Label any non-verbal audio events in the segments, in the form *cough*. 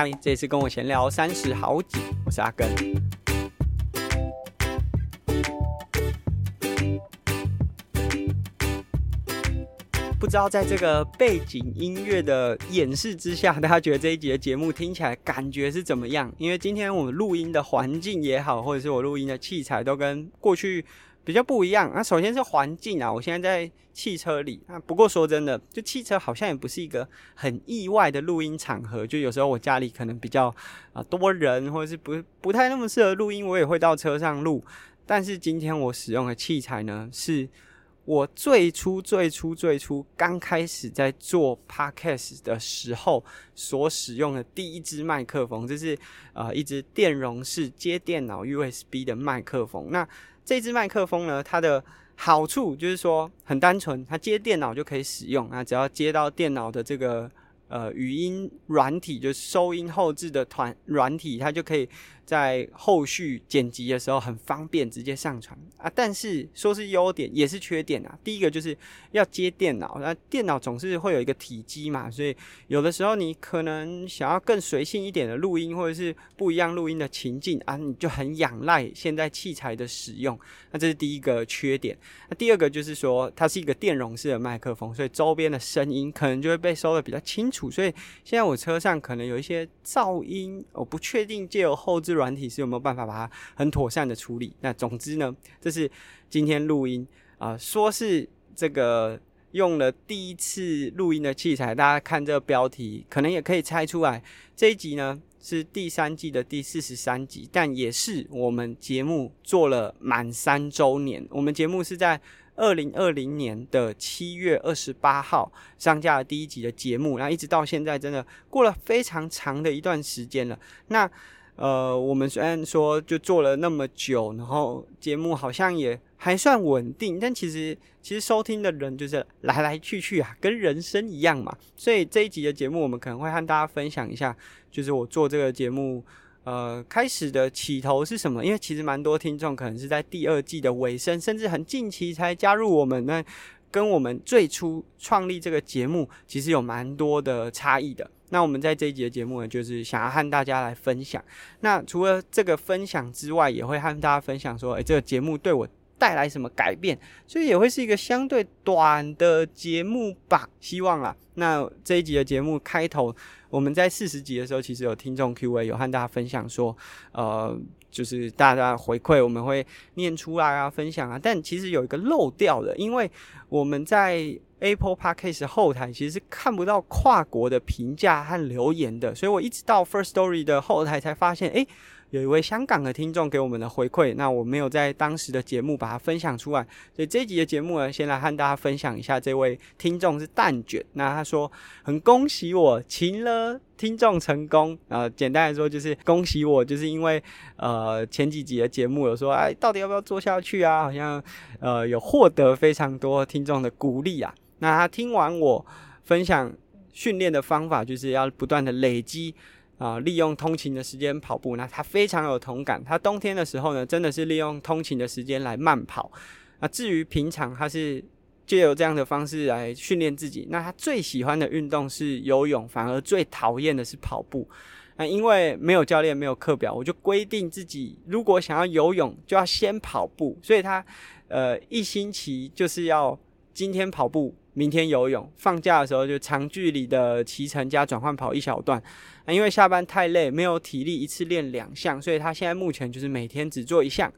嗨，这次跟我闲聊三十好几，我是阿根。不知道在这个背景音乐的演示之下，大家觉得这一集的节目听起来感觉是怎么样？因为今天我们录音的环境也好，或者是我录音的器材都跟过去比较不一样。那首先是环境啊，我现在在汽车里啊。不过说真的，就汽车好像也不是一个很意外的录音场合。就有时候我家里可能比较啊多人，或者是不不太那么适合录音，我也会到车上录。但是今天我使用的器材呢是。我最初、最初、最初刚开始在做 podcast 的时候，所使用的第一支麦克风，就是呃一支电容式接电脑 USB 的麦克风。那这支麦克风呢，它的好处就是说很单纯，它接电脑就可以使用。啊只要接到电脑的这个呃语音软体，就是收音后置的团软体，它就可以。在后续剪辑的时候很方便，直接上传啊。但是说是优点，也是缺点啊。第一个就是要接电脑，那电脑总是会有一个体积嘛，所以有的时候你可能想要更随性一点的录音，或者是不一样录音的情境啊，你就很仰赖现在器材的使用。那这是第一个缺点。那第二个就是说，它是一个电容式的麦克风，所以周边的声音可能就会被收的比较清楚。所以现在我车上可能有一些噪音，我不确定借由后置。软体是有没有办法把它很妥善的处理？那总之呢，这是今天录音啊、说是这个用了第一次录音的器材，大家看这个标题，可能也可以猜出来，这一集呢是第三季的第四十三集，但也是我们节目做了满三周年。我们节目是在二零二零年的七月二十八号上架了第一集的节目，然后一直到现在，真的过了非常长的一段时间了。那呃，我们虽然说就做了那么久，然后节目好像也还算稳定，但其实其实收听的人就是来来去去啊，跟人生一样嘛。所以这一集的节目，我们可能会和大家分享一下，就是我做这个节目，呃，开始的起头是什么？因为其实蛮多听众可能是在第二季的尾声，甚至很近期才加入我们，那跟我们最初创立这个节目，其实有蛮多的差异的。那我们在这一集的节目呢，就是想要和大家来分享。那除了这个分享之外，也会和大家分享说，诶，这个节目对我带来什么改变？所以也会是一个相对短的节目吧，希望啦。那这一集的节目开头，我们在四十集的时候，其实有听众 Q&A，有和大家分享说，呃，就是大家回馈，我们会念出来啊，分享啊。但其实有一个漏掉的，因为我们在。Apple Podcast 后台其实是看不到跨国的评价和留言的，所以我一直到 First Story 的后台才发现，诶，有一位香港的听众给我们的回馈，那我没有在当时的节目把它分享出来，所以这一集的节目呢，先来和大家分享一下这位听众是蛋卷，那他说很恭喜我请了听众成功，呃，简单来说就是恭喜我，就是因为呃前几集的节目有说，哎，到底要不要做下去啊？好像呃有获得非常多听众的鼓励啊。那他听完我分享训练的方法，就是要不断的累积啊、利用通勤的时间跑步。那他非常有同感，他冬天的时候呢，真的是利用通勤的时间来慢跑。那至于平常，他是借由这样的方式来训练自己。那他最喜欢的运动是游泳，反而最讨厌的是跑步。那因为没有教练，没有课表，我就规定自己，如果想要游泳，就要先跑步。所以他呃一星期就是要今天跑步。明天游泳，放假的时候就长距离的骑乘加转换跑一小段。那因为下班太累，没有体力一次练两项，所以他现在目前就是每天只做一项。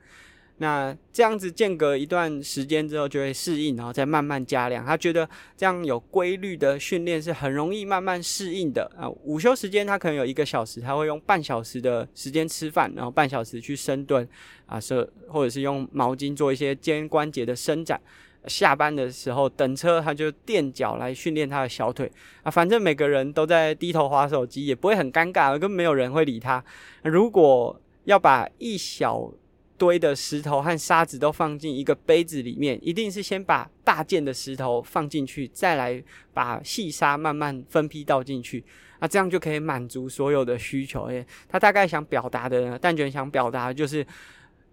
那这样子间隔一段时间之后就会适应，然后再慢慢加量。他觉得这样有规律的训练是很容易慢慢适应的啊。午休时间他可能有一个小时，他会用半小时的时间吃饭，然后半小时去深蹲啊，是或者是用毛巾做一些肩关节的伸展。下班的时候等车，他就垫脚来训练他的小腿啊。反正每个人都在低头滑手机，也不会很尴尬，根本没有人会理他。如果要把一小堆的石头和沙子都放进一个杯子里面，一定是先把大件的石头放进去，再来把细沙慢慢分批倒进去。那这样就可以满足所有的需求。诶，他大概想表达的呢，蛋卷想表达就是。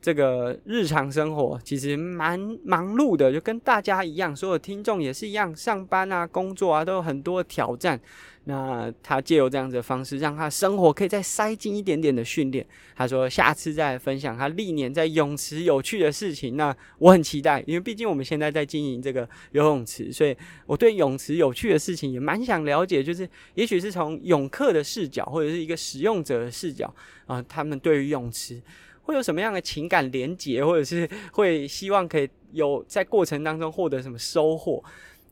这个日常生活其实蛮忙碌的，就跟大家一样，所有听众也是一样，上班啊、工作啊都有很多挑战。那他借由这样子的方式，让他生活可以再塞进一点点的训练。他说下次再分享他历年在泳池有趣的事情。那我很期待，因为毕竟我们现在在经营这个游泳池，所以我对泳池有趣的事情也蛮想了解。就是也许是从泳客的视角，或者是一个使用者的视角啊，他们对于泳池。会有什么样的情感连结，或者是 *laughs* 会希望可以有在过程当中获得什么收获？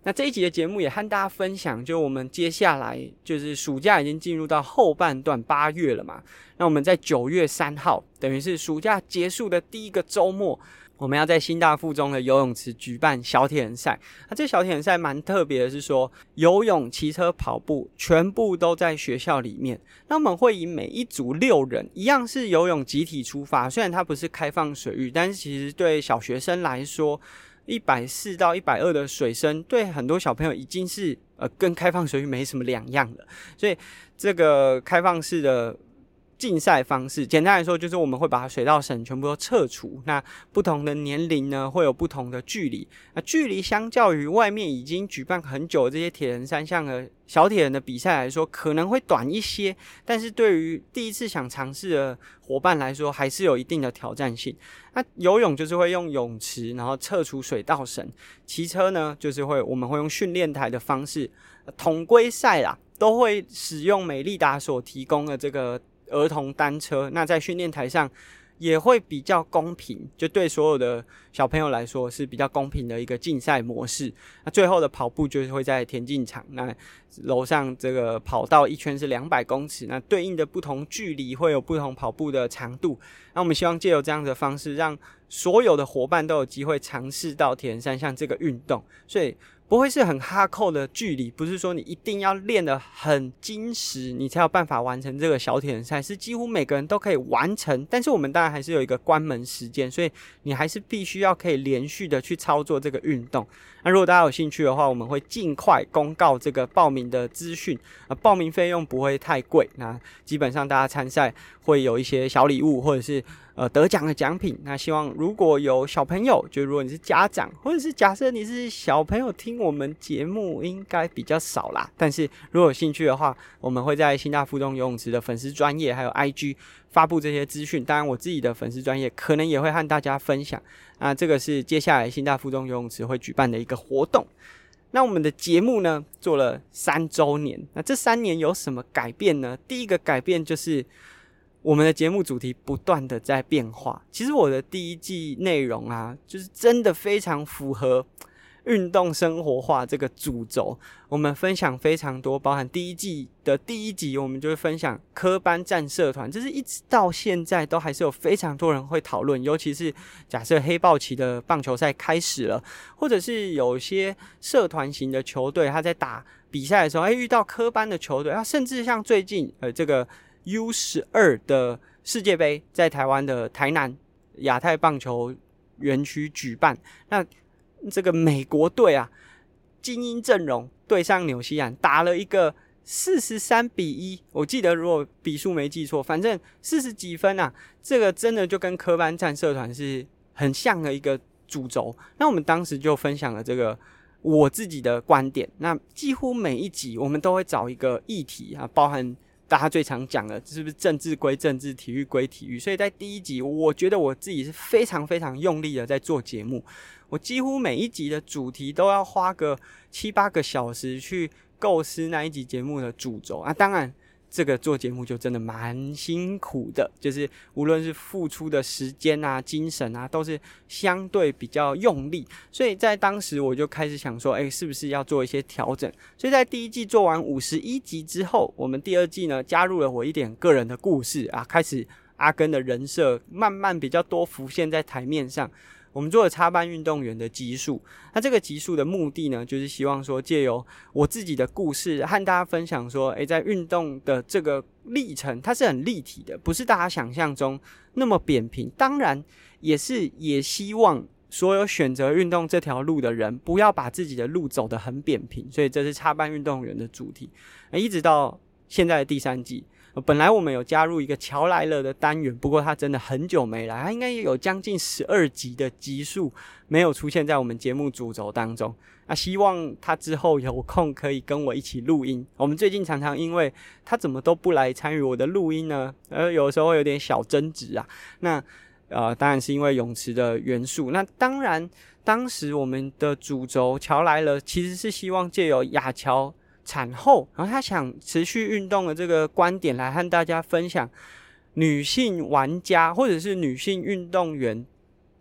那这一集的节目也和大家分享，就我们接下来就是暑假已经进入到后半段，八月了嘛。那我们在九月三号，等于是暑假结束的第一个周末。我们要在新大附中的游泳池举办小铁人赛。那这小铁人赛蛮特别的，是说游泳、骑车、跑步全部都在学校里面。那我们会以每一组六人，一样是游泳集体出发。虽然它不是开放水域，但是其实对小学生来说，一百四到一百二的水深，对很多小朋友已经是呃跟开放水域没什么两样了。所以这个开放式的。竞赛方式，简单来说就是我们会把水道绳全部都撤除。那不同的年龄呢，会有不同的距离。那距离相较于外面已经举办很久的这些铁人三项的小铁人的比赛来说，可能会短一些。但是对于第一次想尝试的伙伴来说，还是有一定的挑战性。那游泳就是会用泳池，然后撤除水道绳；骑车呢，就是会我们会用训练台的方式。统归赛啦，都会使用美利达所提供的这个。儿童单车，那在训练台上也会比较公平，就对所有的小朋友来说是比较公平的一个竞赛模式。那最后的跑步就是会在田径场，那楼上这个跑道一圈是两百公尺，那对应的不同距离会有不同跑步的长度。那我们希望借由这样的方式，让所有的伙伴都有机会尝试到铁人三项这个运动，所以。不会是很哈扣的距离，不是说你一定要练得很精实，你才有办法完成这个小铁人赛，是几乎每个人都可以完成。但是我们当然还是有一个关门时间，所以你还是必须要可以连续的去操作这个运动。那如果大家有兴趣的话，我们会尽快公告这个报名的资讯啊，报名费用不会太贵，那基本上大家参赛会有一些小礼物或者是。呃，得奖的奖品，那希望如果有小朋友，就如果你是家长，或者是假设你是小朋友听我们节目，应该比较少啦。但是如果有兴趣的话，我们会在新大附中游泳池的粉丝专业还有 IG 发布这些资讯。当然，我自己的粉丝专业可能也会和大家分享。那这个是接下来新大附中游泳池会举办的一个活动。那我们的节目呢，做了三周年，那这三年有什么改变呢？第一个改变就是。我们的节目主题不断的在变化。其实我的第一季内容啊，就是真的非常符合 *tsk* 运动生活化这个主轴。我们分享非常多，包含第一季的第一集，我们就会分享科班战社团，就是一直到现在都还是有非常多人会讨论。尤其是假设黑豹旗的棒球赛开始了，或者是有些社团型的球队，他在打比赛的时候，哎，遇到科班的球队，啊，甚至像最近呃这个。U 十二的世界杯在台湾的台南亚太棒球园区举办，那这个美国队啊，精英阵容对上纽西兰，打了一个四十三比一，我记得如果比数没记错，反正四十几分啊，这个真的就跟科班战社团是很像的一个主轴。那我们当时就分享了这个我自己的观点，那几乎每一集我们都会找一个议题啊，包含。大家最常讲的，是不是政治归政治，体育归体育？所以在第一集，我觉得我自己是非常非常用力的在做节目。我几乎每一集的主题都要花个七八个小时去构思那一集节目的主轴啊，当然。这个做节目就真的蛮辛苦的，就是无论是付出的时间啊、精神啊，都是相对比较用力。所以在当时我就开始想说，哎，是不是要做一些调整？所以在第一季做完五十一集之后，我们第二季呢，加入了我一点个人的故事啊，开始阿根的人设慢慢比较多浮现在台面上。我们做了插班运动员的集数，那这个集数的目的呢，就是希望说借由我自己的故事和大家分享说，诶，在运动的这个历程，它是很立体的，不是大家想象中那么扁平。当然，也是也希望所有选择运动这条路的人，不要把自己的路走得很扁平。所以这是插班运动员的主题，一直到现在的第三季。本来我们有加入一个乔来了的单元，不过他真的很久没来，他应该也有将近十二集的集数没有出现在我们节目主轴当中。那希望他之后有空可以跟我一起录音。我们最近常常因为他怎么都不来参与我的录音呢，而有时候有点小争执啊。那呃，当然是因为泳池的元素。那当然，当时我们的主轴乔来了，其实是希望借由亚乔产后，然后他想持续运动的这个观点来和大家分享女性玩家或者是女性运动员。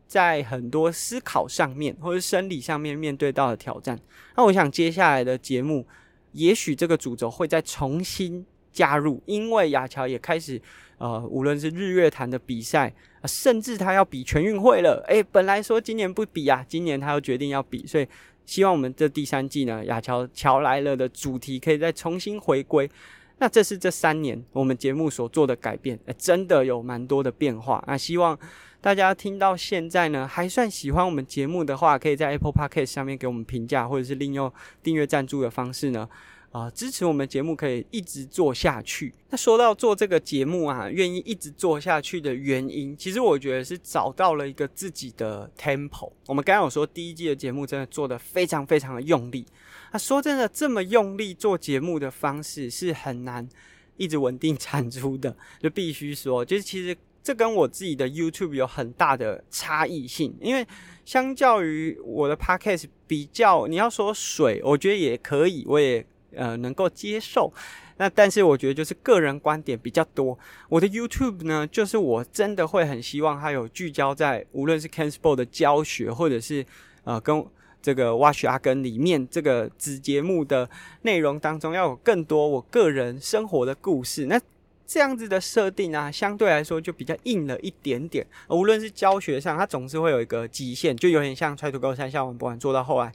在很多思考上面，或者生理上面面对到的挑战，那我想接下来的节目，也许这个主轴会再重新加入，因为亚乔也开始，呃，无论是日月潭的比赛，甚至他要比全运会了，诶，本来说今年不比啊，今年他又决定要比，所以希望我们这第三季呢，亚乔乔来了的主题可以再重新回归。那这是这三年我们节目所做的改变，诶，真的有蛮多的变化，那希望。大家听到现在呢，还算喜欢我们节目的话，可以在 Apple Podcast 上面给我们评价，或者是利用订阅赞助的方式呢，啊、支持我们节目可以一直做下去。那说到做这个节目啊，愿意一直做下去的原因，其实我觉得是找到了一个自己的 tempo。我们刚刚有说第一季的节目真的做得非常非常的用力。那说真的，这么用力做节目的方式是很难一直稳定产出的，就必须说，就是其实。这跟我自己的 YouTube 有很大的差异性，因为相较于我的 Podcast 比较，你要说水，我觉得也可以，我也呃能够接受。那但是我觉得就是个人观点比较多。我的 YouTube 呢，就是我真的会很希望它有聚焦在无论是 Canspor 的教学，或者是呃跟这个 Watch 阿根里面这个子节目的内容当中，要有更多我个人生活的故事。那这样子的设定啊，相对来说就比较硬了一点点。无论是教学上，它总是会有一个极限，就有点像 Try to Go 三项玩不玩做到后来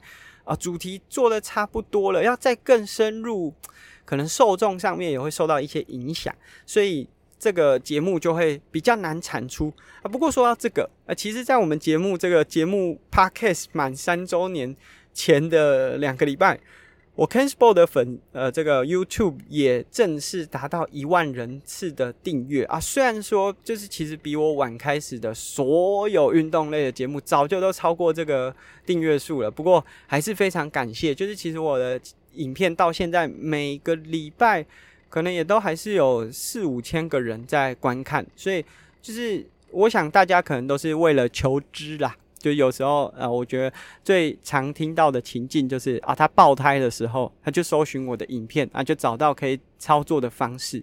啊，主题做的差不多了，要再更深入，可能受众上面也会受到一些影响，所以这个节目就会比较难产出啊。不过说到这个啊，其实，在我们节目这个节目 Podcast 满三周年前的两个礼拜。我 Kenspo 的粉，呃，这个 YouTube 也正式达到一万人次的订阅啊。虽然说，就是其实比我晚开始的所有运动类的节目，早就都超过这个订阅数了。不过，还是非常感谢，就是其实我的影片到现在每个礼拜，可能也都还是有四五千个人在观看。所以，就是我想大家可能都是为了求知啦。就有时候，呃，我觉得最常听到的情境就是啊，他爆胎的时候，他就搜寻我的影片啊，就找到可以操作的方式，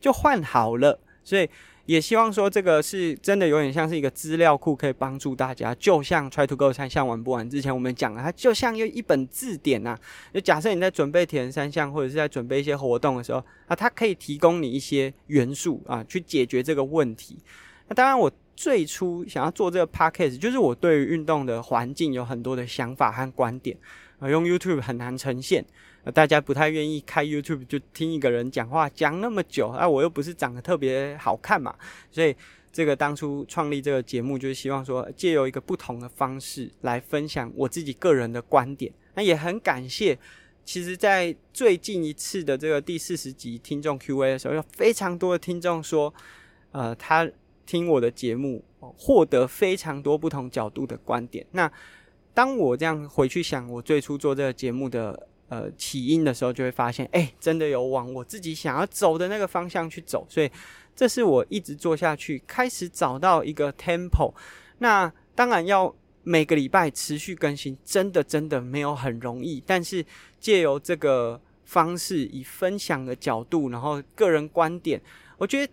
就换好了。所以也希望说，这个是真的有点像是一个资料库，可以帮助大家。就像 Try to Go 三项玩不玩之前我们讲了，它就像一一本字典呐。就假设你在准备铁人三项，或者是在准备一些活动的时候啊，它可以提供你一些元素啊，去解决这个问题。那当然我。最初想要做这个 podcast，就是我对于运动的环境有很多的想法和观点，啊，用 YouTube 很难呈现，呃，大家不太愿意开 YouTube 就听一个人讲话讲那么久，啊，我又不是长得特别好看嘛，所以这个当初创立这个节目，就是希望说借由一个不同的方式来分享我自己个人的观点。那也很感谢，其实，在最近一次的这个第四十集听众 Q&A 的时候，有非常多的听众说，呃，他。听我的节目，获得非常多不同角度的观点。那当我这样回去想我最初做这个节目的呃起因的时候，就会发现，哎、真的有往我自己想要走的那个方向去走。所以，这是我一直做下去，开始找到一个 tempo。那当然要每个礼拜持续更新，真的真的没有很容易。但是借由这个方式，以分享的角度，然后个人观点，我觉得。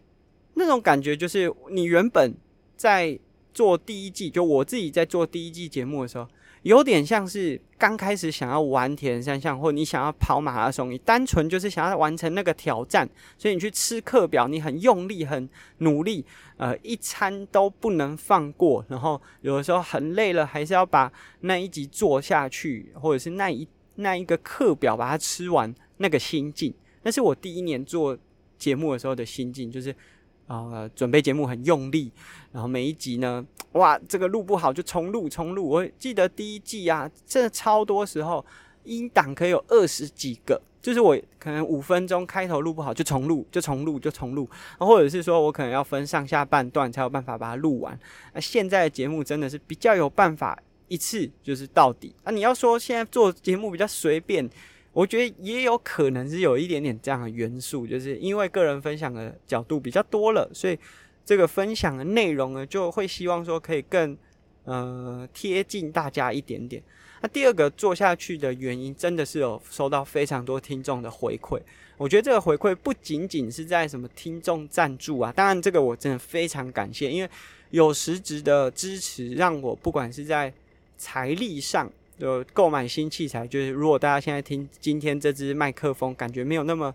那种感觉就是，你原本在做第一季，就我自己在做第一季节目的时候，有点像是刚开始想要玩铁人三项，或你想要跑马拉松，你单纯就是想要完成那个挑战，所以你去吃课表，你很用力、很努力，呃，一餐都不能放过，然后有的时候很累了，还是要把那一集做下去，或者是那一那一个课表把它吃完，那个心境，那是我第一年做节目的时候的心境，就是。啊、呃，准备节目很用力，然后每一集呢，*tsk* 哇，这个录不好就重录重录。我记得第一季啊，真的超多时候，音档可以有二十几个，就是我可能五分钟开头录不好就重录，就重录，就重录，然后或者是说我可能要分上下半段才有办法把它录完。那现在的节目真的是比较有办法一次就是到底啊！你要说现在做节目比较随便，我觉得也有可能是有一点点这样的元素，就是因为个人分享的角度比较多了，所以这个分享的内容呢，就会希望说可以更呃贴近大家一点点。那第二个做下去的原因，真的是有收到非常多听众的回馈。我觉得这个回馈不仅仅是在什么听众赞助啊，当然这个我真的非常感谢，因为有实质的支持，让我不管是在财力上就购买新器材，就是如果大家现在听今天这支麦克风，感觉没有那么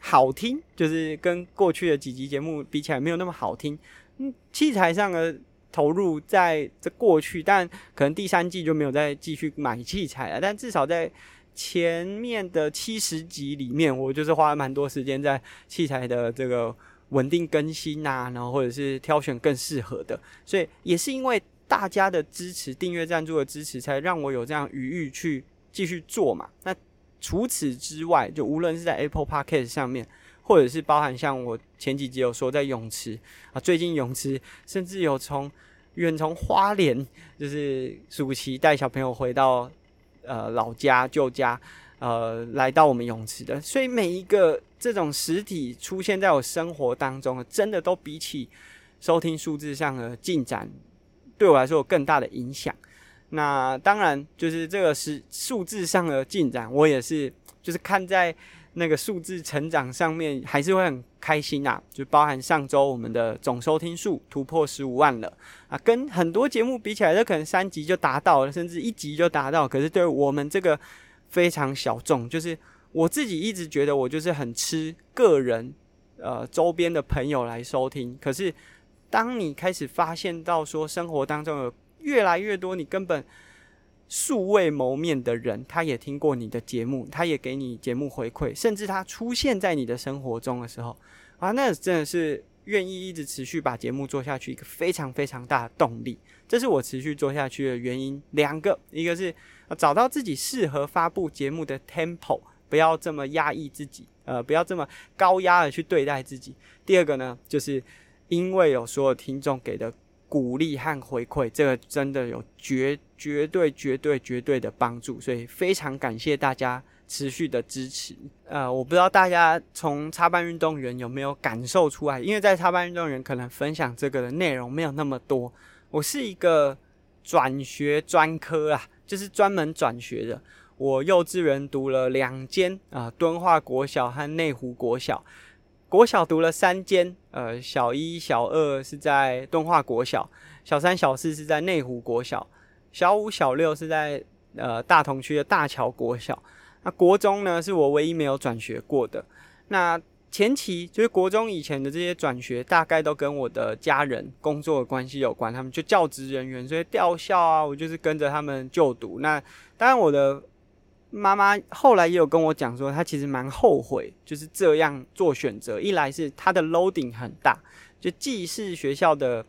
好听，就是跟过去的几集节目比起来没有那么好听，嗯，器材上的。投入在这过去，但可能第三季就没有再继续买器材了。但至少在前面的七十集里面，我就是花了蛮多时间在器材的这个稳定更新啊，然后或者是挑选更适合的。所以也是因为大家的支持、订阅赞助的支持，才让我有这样余裕去继续做嘛。那除此之外，就无论是在 Apple Podcast 上面，或者是包含像我前几集有说在泳池啊，最近泳池甚至有从远从花莲，就是暑期带小朋友回到呃老家旧家，呃来到我们泳池的，所以每一个这种实体出现在我生活当中，真的都比起收听数字上的进展，对我来说有更大的影响。那当然就是这个是数字上的进展，我也是就是看在。那个数字成长上面还是会很开心、啊，就包含上周我们的总收听数突破十五万了啊，跟很多节目比起来，这可能三集就达到了，甚至一集就达到。可是对我们这个非常小众，就是我自己一直觉得我就是很吃个人呃周边的朋友来收听。可是当你开始发现到说生活当中有越来越多你根本。素未谋面的人，他也听过你的节目，他也给你节目回馈，甚至他出现在你的生活中的时候，啊，那真的是愿意一直持续把节目做下去一个非常非常大的动力。这是我持续做下去的原因，两个，一个是找到自己适合发布节目的 tempo，不要这么压抑自己，呃，不要这么高压的去对待自己。第二个呢，就是因为有所有听众给的。鼓励和回馈，这个真的有绝绝对绝对绝对的帮助，所以非常感谢大家持续的支持。呃，我不知道大家从插班运动员有没有感受出来，因为在插班运动员可能分享这个的内容没有那么多。我是一个转学专科啊，就是专门转学的。我幼稚园读了两间啊，敦化国小和内湖国小。国小读了三间，呃，小一、小二是在敦化国小，小三、小四是在内湖国小，小五、小六是在呃大同区的大桥国小。那国中呢，是我唯一没有转学过的。那前期就是国中以前的这些转学，大概都跟我的家人工作的关系有关，他们就教职人员，所以调校啊，我就是跟着他们就读。那当然我的。妈妈后来也有跟我讲说，她其实蛮后悔就是这样做选择。一来是她的 loading 很大，就既是学校的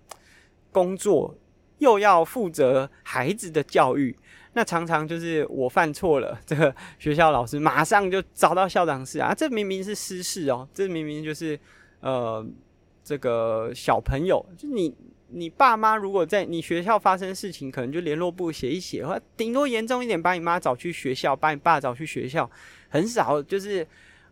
工作，又要负责孩子的教育，那常常就是我犯错了，这个学校老师马上就找到校长室啊，这明明是私事哦，这明明就是呃这个小朋友，就你。你爸妈如果在你学校发生事情，可能就联络部写一写，或顶多严重一点，把你妈找去学校，把你爸找去学校，很少就是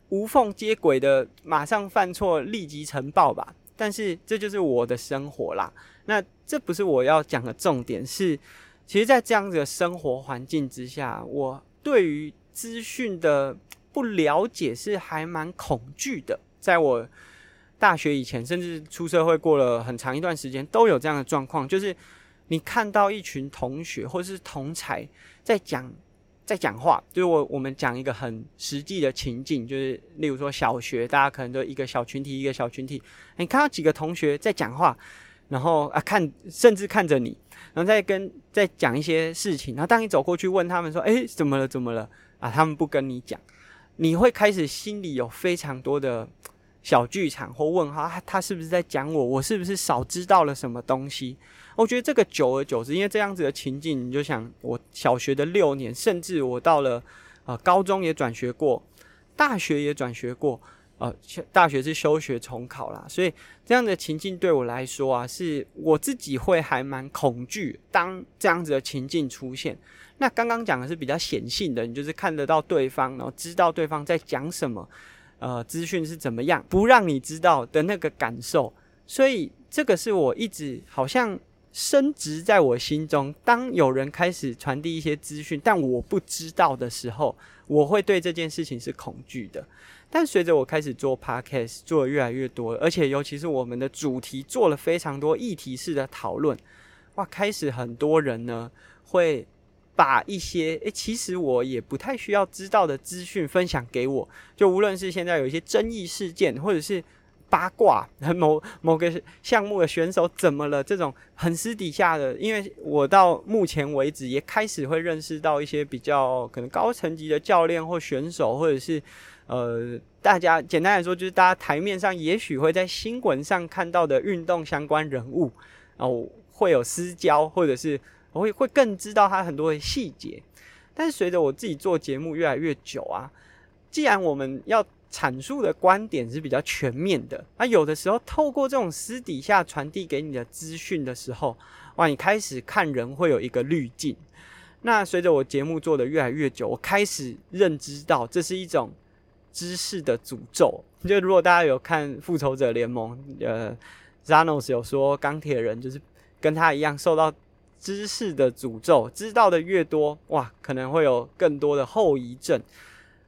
无缝接轨的，马上犯错立即呈报吧。但是这就是我的生活啦。那这不是我要讲的重点，是其实，在这样子的生活环境之下，我对于资讯的不了解是还蛮恐惧的，在我。大学以前，甚至出社会过了很长一段时间，都有这样的状况，就是你看到一群同学或者是同才在讲在讲话，就是我我们讲一个很实际的情景，就是例如说小学，大家可能都一个小群体一个小群体，你看到几个同学在讲话，然后啊看甚至看着你，然后再跟再讲一些事情，然后当你走过去问他们说，诶，怎么了怎么了啊？他们不跟你讲，你会开始心里有非常多的。小剧场或问号，他是不是在讲我？我是不是少知道了什么东西？我觉得这个久而久之，因为这样子的情境，你就想，我小学的六年，甚至我到了呃，高中也转学过，大学也转学过，呃，大学是休学重考啦，所以这样的情境对我来说啊，是我自己会还蛮恐惧，当这样子的情境出现。那刚刚讲的是比较显性的，你就是看得到对方，然后知道对方在讲什么，呃，资讯是怎么样，不让你知道的那个感受。所以这个是我一直好像深植在我心中。当有人开始传递一些资讯，但我不知道的时候，我会对这件事情是恐惧的。但随着我开始做 podcast，做的越来越多，而且尤其是我们的主题做了非常多议题式的讨论，哇，开始很多人呢会。把一些诶、欸，其实我也不太需要知道的资讯分享给我，就无论是现在有一些争议事件，或者是八卦，某某个项目的选手怎么了，这种很私底下的，因为我到目前为止也开始会认识到一些比较可能高层级的教练或选手，或者是呃，大家简单来说就是大家台面上也许会在新闻上看到的运动相关人物，然后会有私交，或者是。我会会更知道他很多的细节，但是随着我自己做节目越来越久啊，既然我们要阐述的观点是比较全面的，那有的时候透过这种私底下传递给你的资讯的时候，哇，你开始看人会有一个滤镜。那随着我节目做得越来越久，我开始认知到这是一种知识的诅咒。就如果大家有看《复仇者联盟》，呃，Zanos 有说钢铁人就是跟他一样受到。知识的诅咒，知道的越多，哇，可能会有更多的后遗症。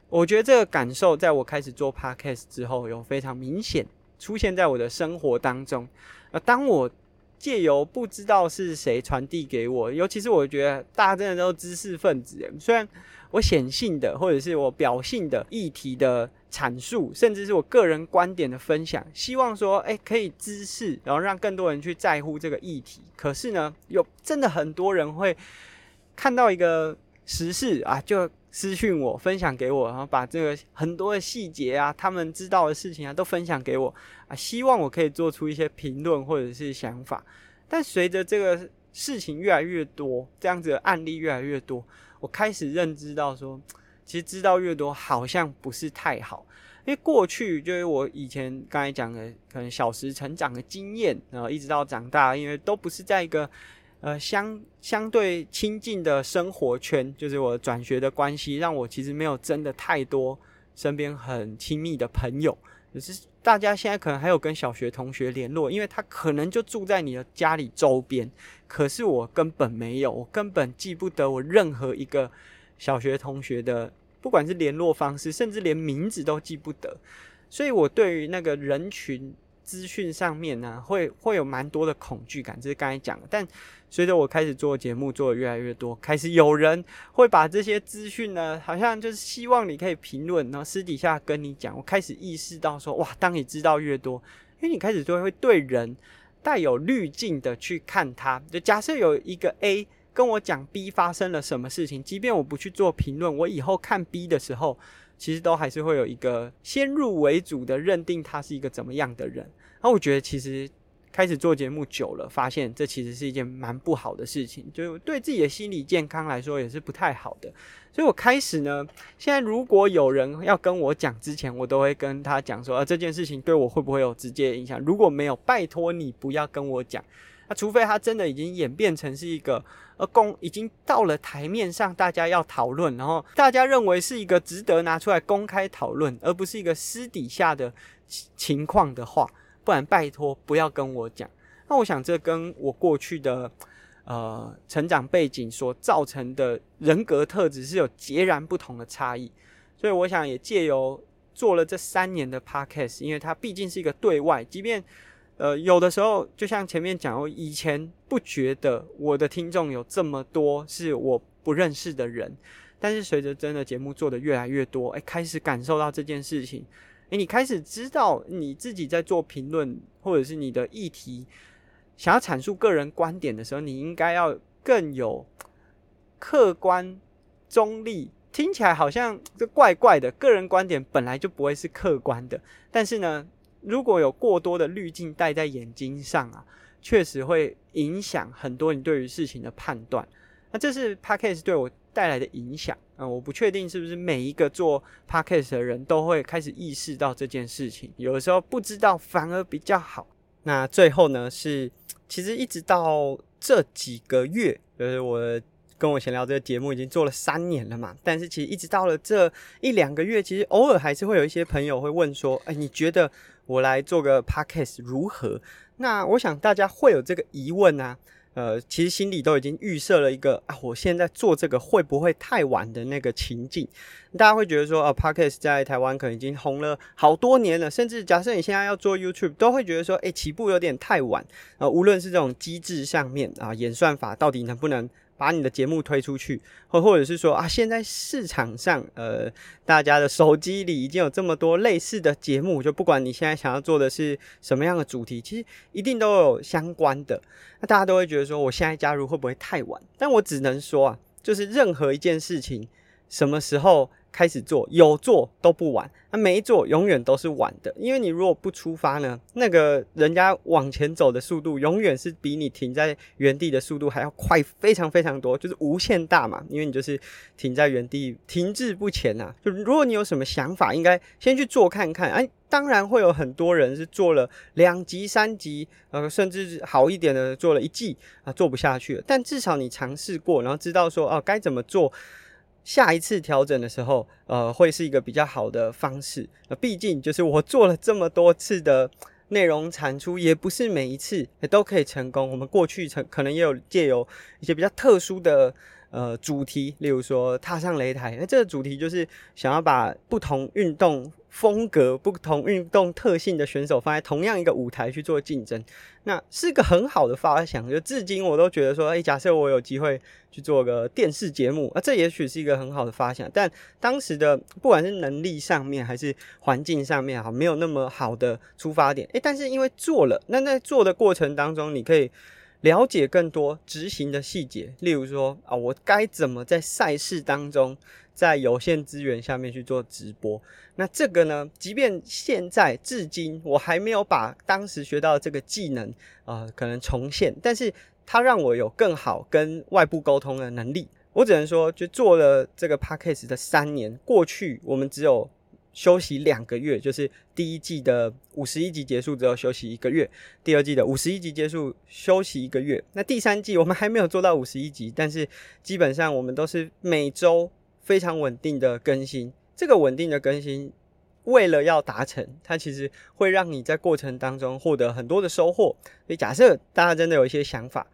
我觉得这个感受，在我开始做 podcast 之后，有非常明显出现在我的生活当中。呃，当我借由不知道是谁传递给我，尤其是我觉得大家真的都是知识分子，虽然我显性的或者是我表性的议题的。阐述，甚至是我个人观点的分享，希望说，诶，可以知识，然后让更多人去在乎这个议题。可是呢，有真的很多人会看到一个时事啊，就私讯我，分享给我，然后把这个很多的细节啊，他们知道的事情啊，都分享给我啊，希望我可以做出一些评论或者是想法。但随着这个事情越来越多，这样子的案例越来越多，我开始认知到说。其实知道越多，好像不是太好，因为过去就是我以前刚才讲的，可能小时成长的经验，然后一直到长大，因为都不是在一个呃相相对亲近的生活圈，就是我转学的关系，让我其实没有真的太多身边很亲密的朋友。可是大家现在可能还有跟小学同学联络，因为他可能就住在你的家里周边，可是我根本没有，我根本记不得我任何一个。小学同学的，不管是联络方式，甚至连名字都记不得，所以我对于那个人群资讯上面呢、会会有蛮多的恐惧感，这是刚才讲的。但随着我开始做节目，做的越来越多，开始有人会把这些资讯呢，好像就是希望你可以评论，然后私底下跟你讲。我开始意识到说，哇，当你知道越多，因为你开始就会对人带有滤镜的去看他。就假设有一个 A。跟我讲 B 发生了什么事情，即便我不去做评论，我以后看 B 的时候，其实都还是会有一个先入为主的认定他是一个怎么样的人。然后我觉得其实开始做节目久了，发现这其实是一件蛮不好的事情，就对自己的心理健康来说也是不太好的。所以我开始呢，现在如果有人要跟我讲之前，我都会跟他讲说，啊，这件事情对我会不会有直接影响？如果没有，拜托你不要跟我讲。那除非他真的已经演变成是一个。呃公已经到了台面上，大家要讨论，然后大家认为是一个值得拿出来公开讨论，而不是一个私底下的情况的话，不然拜托不要跟我讲。那我想这跟我过去的呃成长背景所造成的人格特质是有截然不同的差异，所以我想也借由做了这三年的 Podcast，因为它毕竟是一个对外，即便。呃，有的时候就像前面讲，我以前不觉得我的听众有这么多是我不认识的人，但是随着真的节目做的越来越多，哎，开始感受到这件事情，哎，你开始知道你自己在做评论或者是你的议题，想要阐述个人观点的时候，你应该要更有客观中立，听起来好像这怪怪的，个人观点本来就不会是客观的，但是呢。如果有过多的滤镜戴在眼睛上啊，确实会影响很多你对于事情的判断。那这是 Podcast 对我带来的影响啊、我不确定是不是每一个做 podcast 的人都会开始意识到这件事情。有的时候不知道反而比较好。那最后呢，是其实一直到这几个月，就是我跟我闲聊这个节目已经做了三年了嘛，但是其实一直到了这一两个月，其实偶尔还是会有一些朋友会问说：“哎，你觉得我来做个 podcast 如何？”那我想大家会有这个疑问啊。呃，其实心里都已经预设了一个啊，我现在做这个会不会太晚的那个情境？大家会觉得说，啊，Podcast 在台湾可能已经红了好多年了，甚至假设你现在要做 YouTube，都会觉得说，诶，起步有点太晚。呃，无论是这种机制上面啊，演算法到底能不能？把你的节目推出去，或或者是说啊，现在市场上，呃，大家的手机里已经有这么多类似的节目，就不管你现在想要做的是什么样的主题，其实一定都有相关的。那大家都会觉得说，我现在加入会不会太晚？但我只能说啊，就是任何一件事情，什么时候开始做，有做都不晚，那没做永远都是晚的。因为你如果不出发呢，那个人家往前走的速度，永远是比你停在原地的速度还要快，非常非常多，就是无限大嘛。因为你就是停在原地，停滞不前啊。就如果你有什么想法，应该先去做看看。哎，当然会有很多人是做了两集、三集，呃，甚至好一点的做了一季啊，做不下去了。但至少你尝试过，然后知道说哦，该怎么做。下一次调整的时候，呃，会是一个比较好的方式。那，毕竟就是我做了这么多次的内容产出，也不是每一次也都可以成功。我们过去成可能也有借由一些比较特殊的呃主题，例如说踏上擂台，那这个主题就是想要把不同运动。风格不同、运动特性的选手放在同样一个舞台去做竞争，那是个很好的发想。就至今我都觉得说，哎，假设我有机会去做个电视节目，啊，这也许是一个很好的发想。但当时的不管是能力上面还是环境上面，哈，没有那么好的出发点。哎，但是因为做了，那在做的过程当中，你可以了解更多执行的细节，例如说啊，我该怎么在赛事当中。在有限资源下面去做直播，那这个呢，即便现在至今我还没有把当时学到的这个技能啊、可能重现，但是它让我有更好跟外部沟通的能力。我只能说，就做了这个 podcast 的三年，过去我们只有休息两个月，就是第一季的五十一集结束之后休息一个月，第二季的五十一集结束休息一个月。那第三季我们还没有做到五十一集，但是基本上我们都是每周。非常稳定的更新，这个稳定的更新，为了要达成，它其实会让你在过程当中获得很多的收获。所以，假设大家真的有一些想法，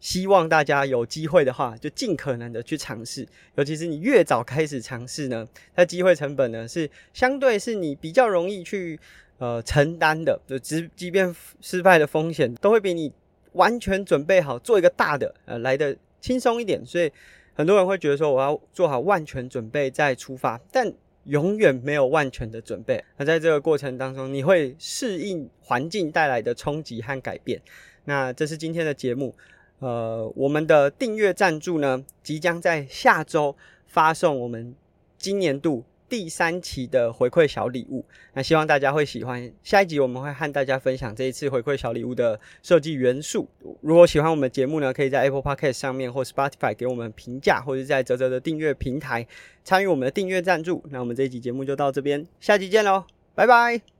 希望大家有机会的话，就尽可能的去尝试。尤其是你越早开始尝试呢，它机会成本呢是相对是你比较容易去呃承担的。就即即便失败的风险，都会比你完全准备好做一个大的呃来的轻松一点。所以。很多人会觉得说，我要做好万全准备再出发，但永远没有万全的准备。那在这个过程当中，你会适应环境带来的冲击和改变。那这是今天的节目，呃，我们的订阅赞助呢，即将在下周发送我们今年度。第三期的回馈小礼物，那希望大家会喜欢。下一集我们会和大家分享这一次回馈小礼物的设计元素。如果喜欢我们的节目呢，可以在 Apple Podcast 上面或 Spotify 给我们评价，或者在泽泽的订阅平台参与我们的订阅赞助。那我们这一集节目就到这边，下期见喽，拜拜。